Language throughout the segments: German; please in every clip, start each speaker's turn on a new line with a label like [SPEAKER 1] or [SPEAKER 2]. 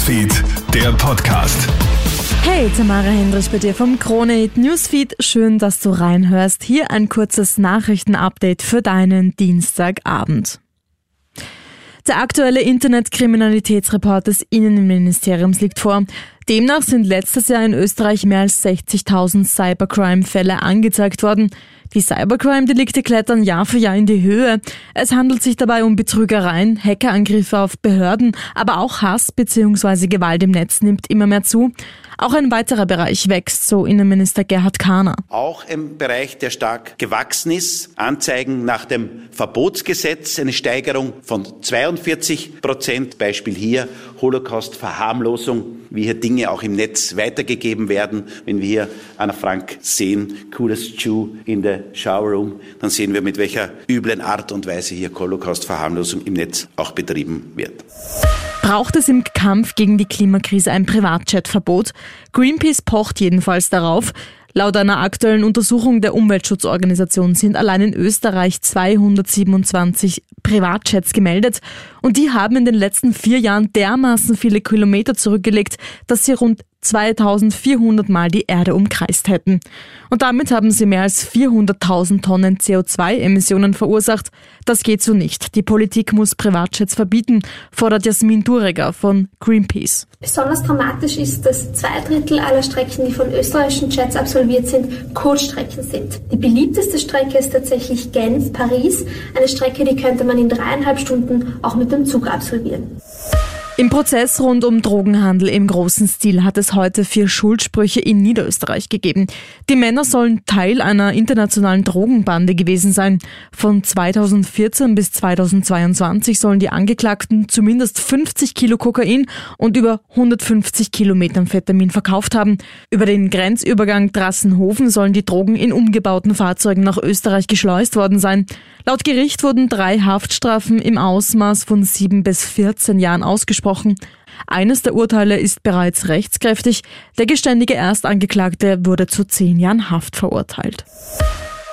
[SPEAKER 1] Newsfeed, der Podcast.
[SPEAKER 2] Hey, Tamara Hendrich bei dir vom Krone Newsfeed. Schön, dass du reinhörst. Hier ein kurzes Nachrichtenupdate für deinen Dienstagabend. Der aktuelle Internetkriminalitätsreport des Innenministeriums liegt vor. Demnach sind letztes Jahr in Österreich mehr als 60.000 Cybercrime-Fälle angezeigt worden. Die Cybercrime-Delikte klettern Jahr für Jahr in die Höhe. Es handelt sich dabei um Betrügereien, Hackerangriffe auf Behörden, aber auch Hass bzw. Gewalt im Netz nimmt immer mehr zu. Auch ein weiterer Bereich wächst, so Innenminister Gerhard Kahner.
[SPEAKER 3] Auch im Bereich, der stark gewachsen ist. Anzeigen nach dem Verbotsgesetz, eine Steigerung von 42 Prozent. Beispiel hier Holocaust-Verharmlosung, wie hier Dinge auch im Netz weitergegeben werden. Wenn wir hier Anna Frank sehen, coolest Jew in the Showerroom, dann sehen wir, mit welcher üblen Art und Weise hier Holocaust-Verharmlosung im Netz auch betrieben wird.
[SPEAKER 2] Braucht es im Kampf gegen die Klimakrise ein Privatjetverbot? Greenpeace pocht jedenfalls darauf. Laut einer aktuellen Untersuchung der Umweltschutzorganisation sind allein in Österreich 227 Privatjets gemeldet und die haben in den letzten vier Jahren dermaßen viele Kilometer zurückgelegt, dass sie rund 2400 Mal die Erde umkreist hätten. Und damit haben sie mehr als 400.000 Tonnen CO2-Emissionen verursacht. Das geht so nicht. Die Politik muss Privatjets verbieten, fordert Jasmin Dureger von Greenpeace.
[SPEAKER 4] Besonders dramatisch ist, dass zwei Drittel aller Strecken, die von österreichischen Jets absolviert sind, Codestrecken sind. Die beliebteste Strecke ist tatsächlich Genf-Paris, eine Strecke, die könnte man in dreieinhalb Stunden auch mit dem Zug absolvieren.
[SPEAKER 2] Im Prozess rund um Drogenhandel im großen Stil hat es heute vier Schuldsprüche in Niederösterreich gegeben. Die Männer sollen Teil einer internationalen Drogenbande gewesen sein. Von 2014 bis 2022 sollen die Angeklagten zumindest 50 Kilo Kokain und über 150 Kilo Methamphetamin verkauft haben. Über den Grenzübergang Drassenhofen sollen die Drogen in umgebauten Fahrzeugen nach Österreich geschleust worden sein. Laut Gericht wurden drei Haftstrafen im Ausmaß von sieben bis 14 Jahren ausgesprochen. Eines der Urteile ist bereits rechtskräftig. Der geständige Erstangeklagte wurde zu zehn Jahren Haft verurteilt.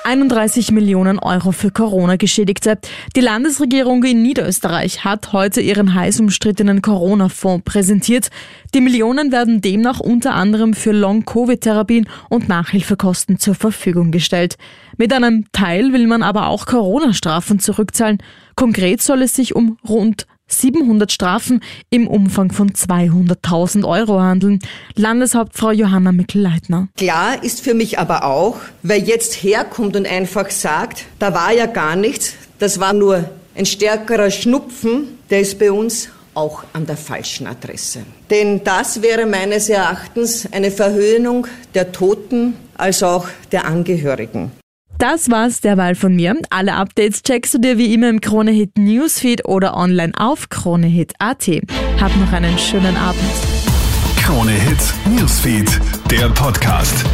[SPEAKER 2] 31 Millionen Euro für Corona-Geschädigte. Die Landesregierung in Niederösterreich hat heute ihren heiß umstrittenen Corona-Fonds präsentiert. Die Millionen werden demnach unter anderem für Long-Covid-Therapien und Nachhilfekosten zur Verfügung gestellt. Mit einem Teil will man aber auch Corona-Strafen zurückzahlen. Konkret soll es sich um rund 700 Strafen im Umfang von 200.000 Euro handeln. Landeshauptfrau Johanna Mikl-Leitner.
[SPEAKER 5] Klar ist für mich aber auch, wer jetzt herkommt und einfach sagt, da war ja gar nichts, das war nur ein stärkerer Schnupfen, der ist bei uns auch an der falschen Adresse. Denn das wäre meines Erachtens eine Verhöhnung der Toten als auch der Angehörigen.
[SPEAKER 2] Das war's derweil von mir. Alle Updates checkst du dir wie immer im Kronehit Newsfeed oder online auf kronehit.at. Hab noch einen schönen Abend.
[SPEAKER 1] Kronehit Newsfeed, der Podcast.